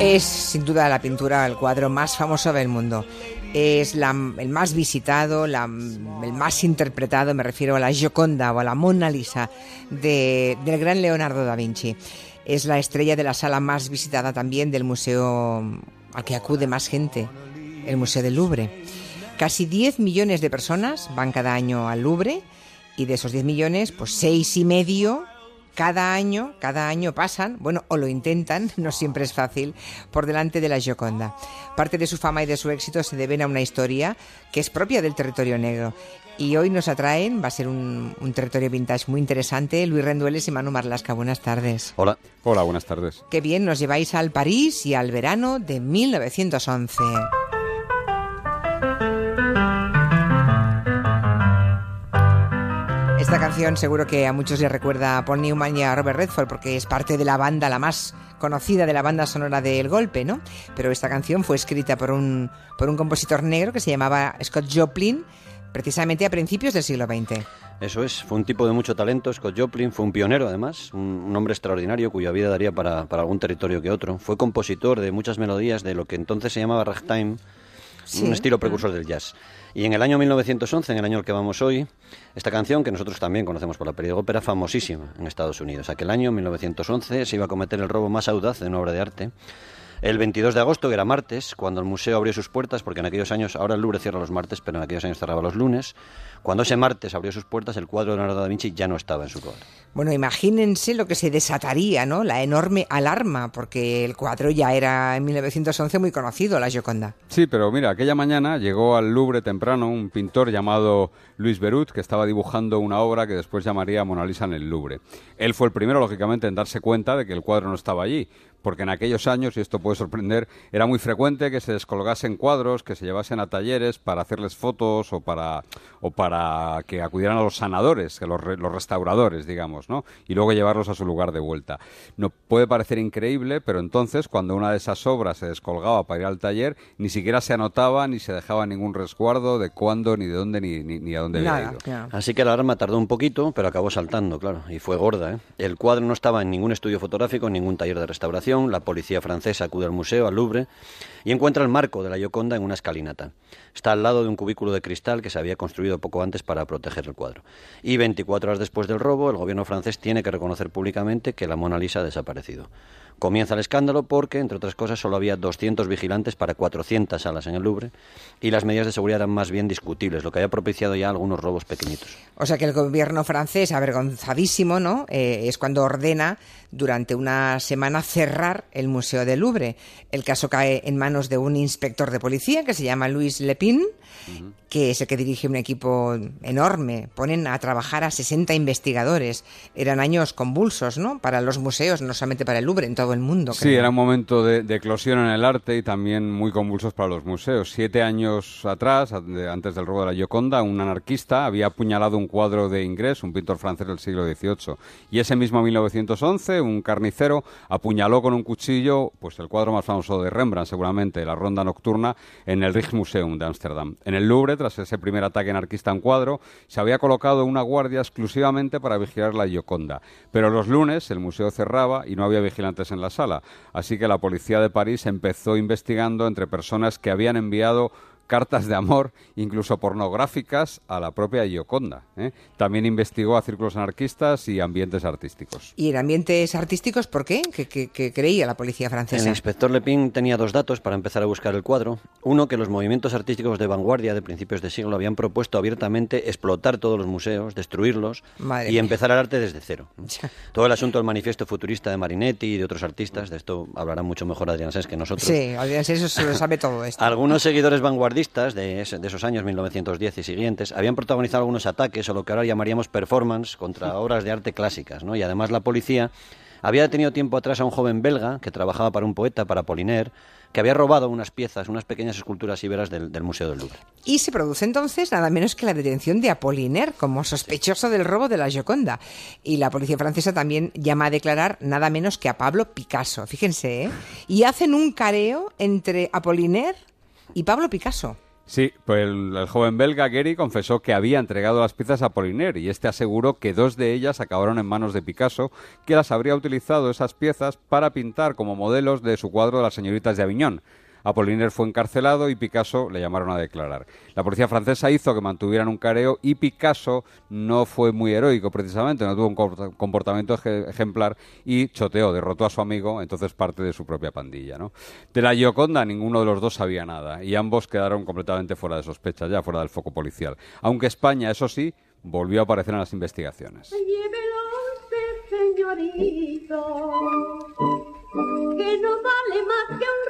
Es sin duda la pintura, el cuadro más famoso del mundo. Es la- el más visitado, el más interpretado, me refiero a la Gioconda o a la Mona Lisa de- del gran Leonardo da Vinci. Es la estrella de la sala más visitada también del museo al que acude más gente, el Museo del Louvre. Casi 10 millones de personas van cada año al Louvre y de esos 10 millones, pues seis y medio cada año, cada año pasan, bueno, o lo intentan, no siempre es fácil, por delante de la Gioconda. Parte de su fama y de su éxito se deben a una historia que es propia del territorio negro. Y hoy nos atraen, va a ser un, un territorio vintage muy interesante, Luis Rendueles y Manu Marlasca. Buenas tardes. Hola. Hola, buenas tardes. Qué bien, nos lleváis al París y al verano de 1911. Esta canción seguro que a muchos les recuerda a Paul Newman y a Robert Redford porque es parte de la banda, la más conocida de la banda sonora de El Golpe, ¿no? Pero esta canción fue escrita por un, por un compositor negro que se llamaba Scott Joplin precisamente a principios del siglo XX. Eso es, fue un tipo de mucho talento. Scott Joplin fue un pionero, además, un, un hombre extraordinario cuya vida daría para, para algún territorio que otro. Fue compositor de muchas melodías de lo que entonces se llamaba ragtime, Sí. un estilo precursor del jazz. Y en el año 1911, en el año al que vamos hoy, esta canción, que nosotros también conocemos por la periódica, era famosísima en Estados Unidos. Aquel año, 1911, se iba a cometer el robo más audaz de una obra de arte. El 22 de agosto, que era martes, cuando el museo abrió sus puertas, porque en aquellos años, ahora el Louvre cierra los martes, pero en aquellos años cerraba los lunes, cuando ese martes abrió sus puertas, el cuadro de Leonardo da Vinci ya no estaba en su cuadro. Bueno, imagínense lo que se desataría, ¿no? La enorme alarma, porque el cuadro ya era en 1911 muy conocido, la Gioconda. Sí, pero mira, aquella mañana llegó al Louvre temprano un pintor llamado Luis Berut que estaba dibujando una obra que después llamaría Mona Lisa en el Louvre. Él fue el primero, lógicamente, en darse cuenta de que el cuadro no estaba allí, porque en aquellos años, y esto puede sorprender, era muy frecuente que se descolgasen cuadros, que se llevasen a talleres para hacerles fotos o para, o para que acudieran a los sanadores, que los, re- los restauradores, digamos, ¿no? Y luego llevarlos a su lugar de vuelta. No puede parecer increíble, pero entonces cuando una de esas obras se descolgaba para ir al taller, ni siquiera se anotaba ni se dejaba ningún resguardo de cuándo, ni de dónde, ni, ni, ni a dónde había Nada, ido. claro. Así que la alarma tardó un poquito, pero acabó saltando, claro, y fue gorda. ¿eh? El cuadro no estaba en ningún estudio fotográfico, en ningún taller de restauración. La policía francesa acude al museo, al Louvre, y encuentra el marco de la Gioconda en una escalinata. Está al lado de un cubículo de cristal que se había construido poco antes para proteger el cuadro. Y 24 horas después del robo, el gobierno francés tiene que reconocer públicamente que la Mona Lisa ha desaparecido. Comienza el escándalo porque, entre otras cosas, solo había 200 vigilantes para 400 salas en el Louvre y las medidas de seguridad eran más bien discutibles, lo que había propiciado ya algunos robos pequeñitos. O sea que el gobierno francés, avergonzadísimo, ¿no? Eh, es cuando ordena durante una semana cerrar el Museo del Louvre. El caso cae en manos de un inspector de policía que se llama Louis Lepin, que es el que dirige un equipo enorme. Ponen a trabajar a 60 investigadores. Eran años convulsos, ¿no? Para los museos, no solamente para el Louvre, en todo el mundo. Sí, creo. era un momento de, de eclosión en el arte y también muy convulsos para los museos. Siete años atrás, antes del robo de la Gioconda, un anarquista había apuñalado un cuadro de Ingrés, un pintor francés del siglo XVIII. Y ese mismo 1911, un carnicero apuñaló con un cuchillo pues el cuadro más famoso de Rembrandt, seguramente, La Ronda Nocturna, en el Rijksmuseum de Ámsterdam. En el Louvre, tras ese primer ataque anarquista un cuadro, se había colocado una guardia exclusivamente para vigilar la Gioconda. Pero los lunes el museo cerraba y no había vigilantes en la sala. Así que la policía de París empezó investigando entre personas que habían enviado cartas de amor, incluso pornográficas, a la propia Gioconda. ¿eh? También investigó a círculos anarquistas y ambientes artísticos. ¿Y en ambientes artísticos por qué? ¿Qué, qué- qué creía la policía El francesa? inspector Lepin tenía dos datos para empezar a buscar el cuadro. Uno, que los movimientos artísticos de vanguardia de principios de siglo habían propuesto abiertamente explotar todos los museos, destruirlos Madre y mía. empezar el arte desde cero. Todo el asunto del manifiesto futurista de Marinetti y de otros artistas, de esto hablará mucho mejor Adrián Sens que nosotros. Sí, olvídense, eso se lo sabe todo esto. Algunos seguidores vanguardistas de, ese- de esos años 1910 y siguientes habían protagonizado algunos ataques o lo que ahora llamaríamos performance contra obras de arte clásicas, ¿no? Y además la policía había detenido tiempo atrás a un joven belga que trabajaba para un poeta, para Apollinaire, que había robado unas piezas, unas pequeñas esculturas iberas del, del Museo del Louvre. Y se produce entonces nada menos que la detención de Apollinaire como sospechoso del robo de la Gioconda. Y la policía francesa también llama a declarar nada menos que a Pablo Picasso. Fíjense, ¿eh? Y hacen un careo entre Apollinaire y Pablo Picasso. Sí, pues el, joven belga Gary confesó que había entregado las piezas a Poliner y este aseguró que dos de ellas acabaron en manos de Picasso, que las habría utilizado esas piezas para pintar como modelos de su cuadro las señoritas de Aviñón. Apollinaire fue encarcelado y Picasso le llamaron a declarar. La policía francesa hizo que mantuvieran un careo y Picasso no fue muy heroico precisamente, no tuvo un comportamiento ejemplar y choteó, derrotó a su amigo, entonces parte de su propia pandilla. De la Gioconda ninguno de los dos sabía nada y ambos quedaron completamente fuera de sospecha, ya fuera del foco policial. Aunque España, eso sí, volvió a aparecer en las investigaciones que no vale más que un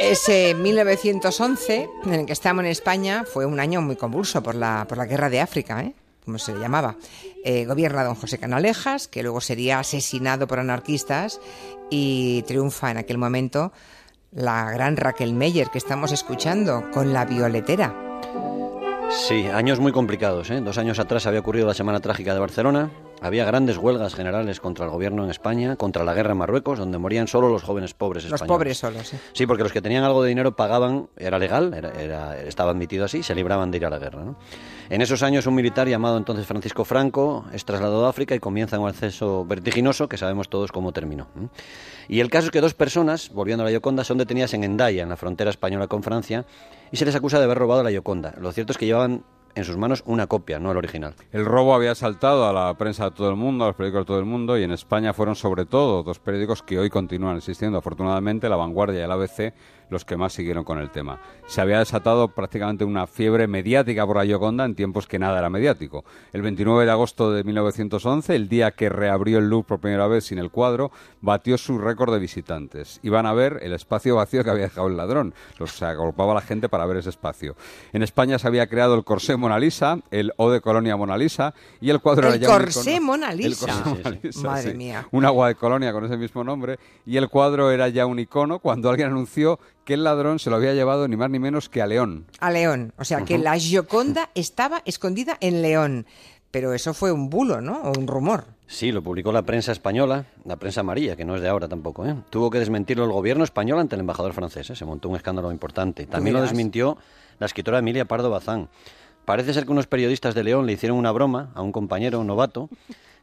Ese 1911, en el que estamos en España, fue un año muy convulso por la, por la guerra de África, ¿eh? como se le llamaba. Eh, gobierna don José Canalejas, que luego sería asesinado por anarquistas y triunfa en aquel momento la gran Raquel Meyer que estamos escuchando con la violetera. Sí, años muy complicados. ¿eh? Dos años atrás había ocurrido la Semana Trágica de Barcelona. Había grandes huelgas generales contra el gobierno en España, contra la guerra en Marruecos, donde morían solo los jóvenes pobres españoles. Los pobres solos, sí. Sí, porque los que tenían algo de dinero pagaban, era legal, era, estaba admitido así, se libraban de ir a la guerra. En esos años, un militar llamado entonces Francisco Franco es trasladado a África y comienza un acceso vertiginoso que sabemos todos cómo terminó. Y el caso es que dos personas, volviendo a la Yoconda, son detenidas en Endaya, en la frontera española con Francia, y se les acusa de haber robado la Yoconda. Lo cierto es que llevaban en sus manos una copia, no el original. El robo había saltado a la prensa de todo el mundo, a los periódicos de todo el mundo, y en España fueron sobre todo dos periódicos que hoy continúan existiendo, afortunadamente, La Vanguardia y el ABC, los que más siguieron con el tema. Se había desatado prácticamente una fiebre mediática por la Gioconda en tiempos que nada era mediático. El 29 de agosto de 1911, el día que reabrió el Louvre por primera vez sin el cuadro, batió su récord de visitantes. Iban a ver el espacio vacío que había dejado el ladrón. Los, se agolpaba la gente para ver ese espacio. En España se había creado el corsé Mona Lisa, el O de Colonia Mona Lisa y el cuadro el era ya corsé Mona Lisa. Madre mía. Un agua de Colonia con ese mismo nombre y el cuadro era ya un icono cuando alguien anunció que el ladrón se lo había llevado ni más ni menos que a León. A León, o sea que la Gioconda estaba escondida en León. Pero eso fue un bulo, ¿no? O un rumor. Sí, lo publicó la prensa española, la prensa amarilla, que no es de ahora tampoco. ¿eh? Tuvo que desmentirlo el gobierno español ante el embajador francés. ¿eh? Se montó un escándalo importante. También lo desmintió la escritora Emilia Pardo Bazán. Parece ser que unos periodistas de León le hicieron una broma a un compañero, un novato,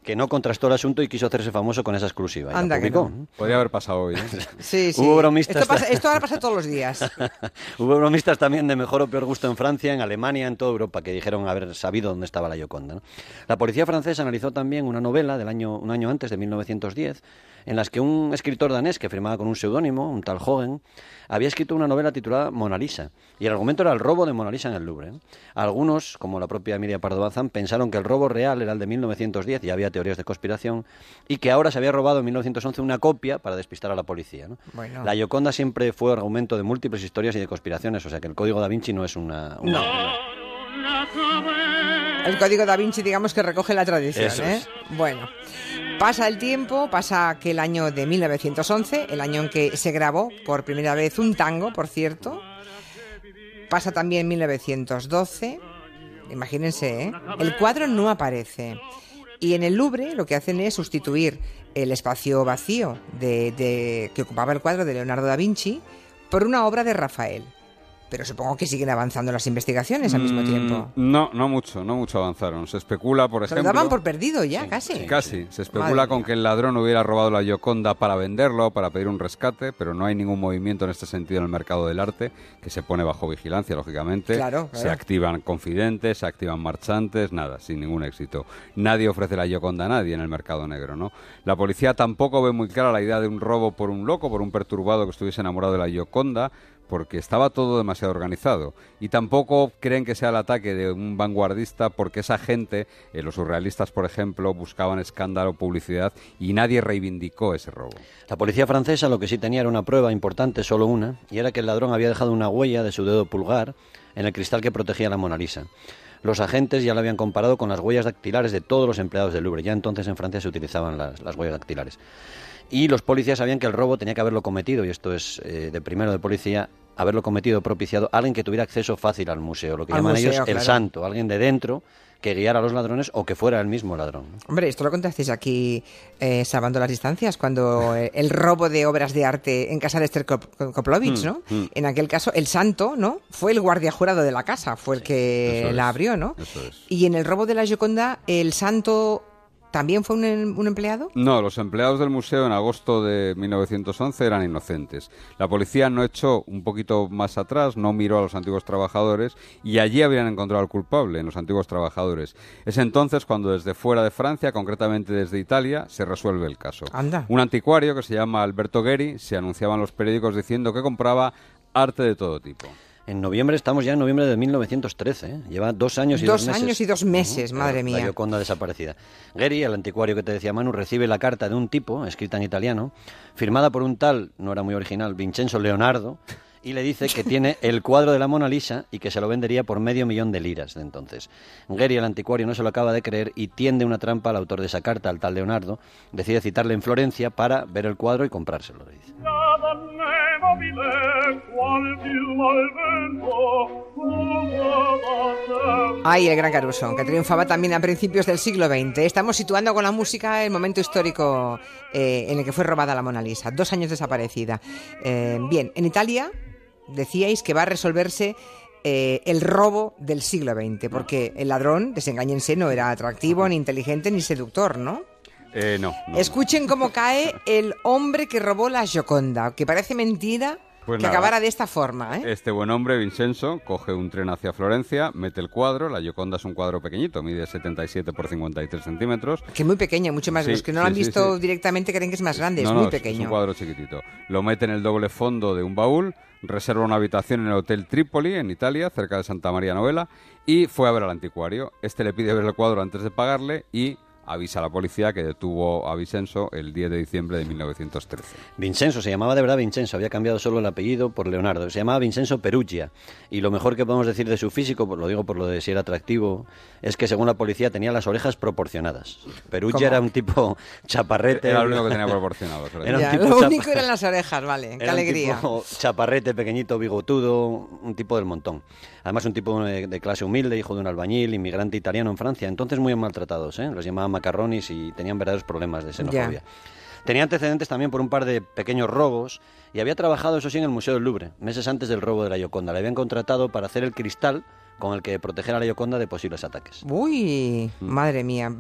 que no contrastó el asunto y quiso hacerse famoso con esa exclusiva. Anda que no. Podría haber pasado hoy. ¿eh? sí, sí. Hubo bromistas esto, pasa, esto ahora pasa todos los días. Hubo bromistas también de mejor o peor gusto en Francia, en Alemania, en toda Europa, que dijeron haber sabido dónde estaba la Yoconda. La policía francesa analizó también una novela del año, un año antes, de 1910, en las que un escritor danés que firmaba con un seudónimo, un tal Hogan, había escrito una novela titulada Mona Lisa. Y el argumento era el robo de Mona Lisa en el Louvre. Algunos, como la propia Emilia Pardo Bazán, pensaron que el robo real era el de 1910 y había teorías de conspiración, y que ahora se había robado en 1911 una copia para despistar a la policía. La Gioconda siempre fue argumento de múltiples historias y de conspiraciones, o sea que el Código da Vinci no es una... El Código da Vinci, digamos que recoge la tradición. ¿eh? Bueno. Pasa el tiempo, pasa aquel año de 1911, el año en que se grabó por primera vez un tango, por cierto. Pasa también 1912. Imagínense, ¿eh? El cuadro no aparece. Y en el Louvre lo que hacen es sustituir el espacio vacío de, que ocupaba el cuadro de Leonardo da Vinci por una obra de Rafael. Pero supongo que siguen avanzando las investigaciones al mismo mm, tiempo. No, no mucho, no mucho avanzaron. Se especula, por ejemplo... Se lo daban por perdido ya, casi. Casi. Se especula con que el ladrón hubiera robado la Gioconda para venderlo, para pedir un rescate, pero no hay ningún movimiento en este sentido en el mercado del arte, que se pone bajo vigilancia, lógicamente. Claro, Se activan confidentes, se activan marchantes, nada, sin ningún éxito. Nadie ofrece la Gioconda a nadie en el mercado negro, ¿no? La policía tampoco ve muy clara la idea de un robo por un loco, por un perturbado que estuviese enamorado de la Gioconda, porque estaba todo demasiado organizado. Y tampoco creen que sea el ataque de un vanguardista porque esa gente, eh, los surrealistas por ejemplo, buscaban escándalo, publicidad y nadie reivindicó ese robo. La policía francesa lo que sí tenía era una prueba importante, solo una, y era que el ladrón había dejado una huella de su dedo pulgar en el cristal que protegía la Mona Lisa. Los agentes ya lo habían comparado con las huellas dactilares de todos los empleados del Louvre. Ya entonces en Francia se utilizaban las huellas dactilares. Y los policías sabían que el robo tenía que haberlo cometido, y esto es eh, de primero de policía, haberlo cometido propiciado alguien que tuviera acceso fácil al museo, lo que Al llaman museo, ellos el santo, alguien de dentro que guiara a los ladrones o que fuera el mismo ladrón. Hombre, esto lo contasteis aquí, eh, salvando las distancias, cuando eh, el robo de obras de arte en casa de Esther Kop- Koplovich, ¿no? mm. En aquel caso, el santo, ¿no? Fue el guardia jurado de la casa, fue el que la es, abrió, ¿no? eso es. Y en el robo de la Gioconda, el santo también fue un, em- un empleado. No, los empleados del museo en agosto de 1911 eran inocentes. La policía no echó un poquito más atrás, no miró a los antiguos trabajadores y allí habían encontrado al culpable, en los antiguos trabajadores. Es entonces cuando desde fuera de Francia, concretamente desde Italia, se resuelve el caso. Anda. Un anticuario que se llama Alberto Gueri se anunciaba en los periódicos diciendo que compraba arte de todo tipo. En noviembre, estamos ya en noviembre de 1913, ¿eh? lleva dos años y Dos dos, meses. años y dos meses, madre mía. La Gioconda desaparecida. Geri, el anticuario que te decía Manu, recibe la carta de un tipo, escrita en italiano, firmada por un tal, no era muy original, Vincenzo Leonardo, y le dice que tiene el cuadro de la Mona Lisa y que se lo vendería por medio millón de liras de entonces. Geri, el anticuario, no se lo acaba de creer y tiende una trampa al autor de esa carta, al tal Leonardo. Decide citarle en Florencia para ver el cuadro y comprárselo, le dice. La donna mobile, qual piuma al vento, usava Ay, el gran Caruso, que triunfaba también a principios del siglo XX. Estamos situando con la música el momento histórico eh, en el que fue robada la Mona Lisa, dos años desaparecida. Eh, bien, en Italia decíais que va a resolverse eh, el robo del siglo XX, porque el ladrón, desengáñense, no era atractivo, ni inteligente, ni seductor, ¿no? Eh, no, no, no. Escuchen cómo cae el hombre que robó la Gioconda, que parece mentira Pues que nada. acabara de esta forma, ¿eh? Este buen hombre, Vincenzo, coge un tren hacia Florencia, mete el cuadro, la Gioconda es un cuadro pequeñito, mide 77 por 53 centímetros, Que es muy pequeño, mucho más. Sí, Los que no lo han sí, visto directamente creen que es más grande, no, es no, muy es- Es pequeño. un cuadro chiquitito. Lo mete en el doble fondo de un baúl, reserva una habitación en el Hotel Trípoli, en Italia, cerca de Santa María Novela, y fue a ver al anticuario. Este le pide ver el cuadro antes de pagarle y avisa a la policía que detuvo a Vincenzo el 10 de diciembre de 1913. Vincenzo, se llamaba de verdad Vincenzo, había cambiado solo el apellido por Leonardo, se llamaba Vincenzo Perugia. Y lo mejor que podemos decir de su físico, lo digo por lo de si era atractivo, es que según la policía tenía las orejas proporcionadas. Perugia ¿Cómo? era un tipo chaparrete. Era lo único que tenía proporcionado. Era un Ya, tipo lo chapa- único eran las orejas, vale. Qué Era un alegría. tipo chaparrete, pequeñito, bigotudo, un tipo del montón. Además, un tipo de, de clase humilde, hijo de un albañil, inmigrante italiano en Francia. Entonces muy maltratados, ¿eh? Los llamaban macarronis y tenían verdaderos problemas de xenofobia. Tenía antecedentes también por un par de pequeños robos y había trabajado, eso sí, en el Museo del Louvre, meses antes del robo de la Gioconda. Le habían contratado para hacer el cristal con el que proteger a la Gioconda de posibles ataques. Uy, Mm. madre mía.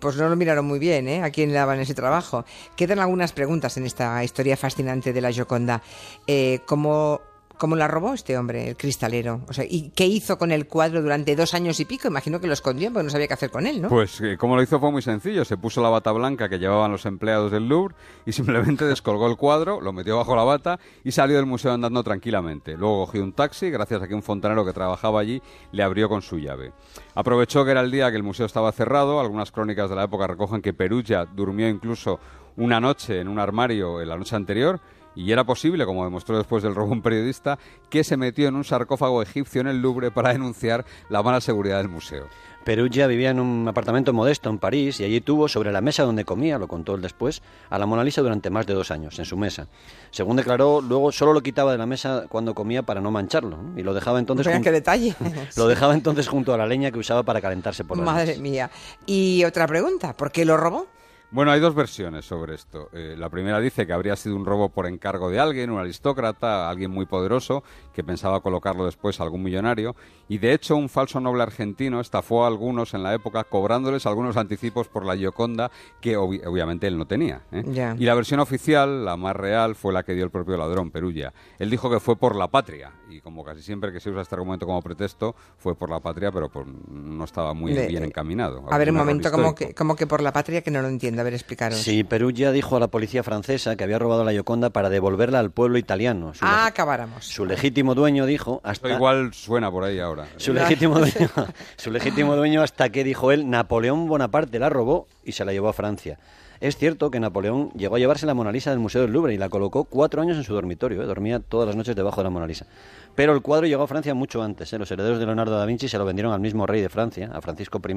Pues no lo miraron muy bien, ¿eh? A quién le daban ese trabajo. Quedan algunas preguntas en esta historia fascinante de la Gioconda. Eh, ¿cómo, ¿Cómo la robó este hombre, el cristalero? O sea, ¿y qué hizo con el cuadro durante dos años y pico? Imagino que lo escondió porque no sabía qué hacer con él, ¿no? Pues eh, como lo hizo fue muy sencillo. Se puso la bata blanca que llevaban los empleados del Louvre y simplemente descolgó el cuadro, lo metió bajo la bata y salió del museo andando tranquilamente. Luego cogió un taxi, gracias a que un fontanero que trabajaba allí le abrió con su llave. Aprovechó que era el día que el museo estaba cerrado. Algunas crónicas de la época recogen que Perugia durmió incluso una noche en un armario en la noche anterior. Y era posible, como demostró después del robo un periodista, que se metió en un sarcófago egipcio en el Louvre para denunciar la mala seguridad del museo. Perugia vivía en un apartamento modesto en París y allí tuvo sobre la mesa donde comía, lo contó él después, a la Mona Lisa durante más de dos años, en su mesa. Según declaró, luego solo lo quitaba de la mesa cuando comía para no mancharlo ¿no? y lo dejaba entonces qué detalle. lo dejaba entonces junto a la leña que usaba para calentarse por la Madre mía. Y otra pregunta, ¿por qué lo robó? Bueno, hay dos versiones sobre esto. Eh, la primera dice que habría sido un robo por encargo de alguien, un aristócrata, alguien muy poderoso, que pensaba colocarlo después a algún millonario. Y de hecho, un falso noble argentino estafó a algunos en la época cobrándoles algunos anticipos por la Gioconda que obvi- obviamente él no tenía. ¿eh? Ya. Y la versión oficial, la más real, fue la que dio el propio ladrón, Perugia. Él dijo que fue por la patria. Y como casi siempre que se usa este argumento como pretexto, fue por la patria, pero por- no estaba muy De- bien encaminado. A ver, un momento, como que, como que por la patria que no lo entiendo. Ver, explicaros. Sí, Perugia dijo a la policía francesa que había robado la Gioconda para devolverla al pueblo italiano. Su, Ah, acabáramos. su legítimo dueño dijo Esto hasta igual suena por ahí ahora. Su legítimo, dueño, su legítimo dueño hasta que, dijo él, Napoleón Bonaparte la robó y se la llevó a Francia. Es cierto que Napoleón llegó a llevarse la Mona Lisa del Museo del Louvre y la colocó cuatro años en su dormitorio, ¿eh? dormía todas las noches debajo de la Mona Lisa. Pero el cuadro llegó a Francia mucho antes. ¿eh? Los herederos de Leonardo da Vinci se lo vendieron al mismo rey de Francia, a Francisco I,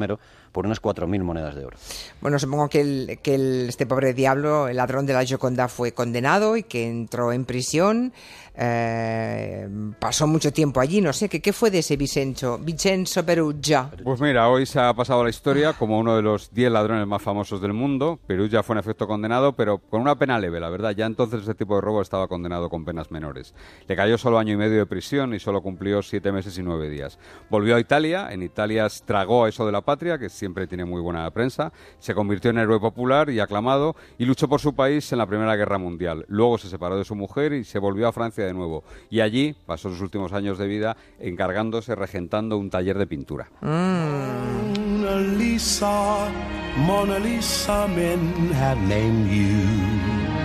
por unas 4.000 monedas de oro. Bueno, supongo que, el, que el, este pobre diablo, el ladrón de la Gioconda, fue condenado y que entró en prisión. Eh, pasó mucho tiempo allí, no sé, ¿qué, ¿qué fue de ese Vincenzo, Vincenzo Perugia? Pues mira, hoy se ha pasado la historia como uno de los 10 ladrones más famosos del mundo. Perugia fue en efecto condenado, pero con una pena leve, la verdad. Ya entonces este tipo de robo estaba condenado con penas menores. Le cayó solo año y medio de prisión y solo cumplió siete meses y nueve días. Volvió a Italia, en Italia tragó eso de la patria, que siempre tiene muy buena prensa, se convirtió en héroe popular y aclamado y luchó por su país en la Primera Guerra Mundial. Luego se separó de su mujer y se volvió a Francia de nuevo. Y allí pasó sus últimos años de vida encargándose, regentando un taller de pintura. Mona Lisa, Mona Lisa, men have named you.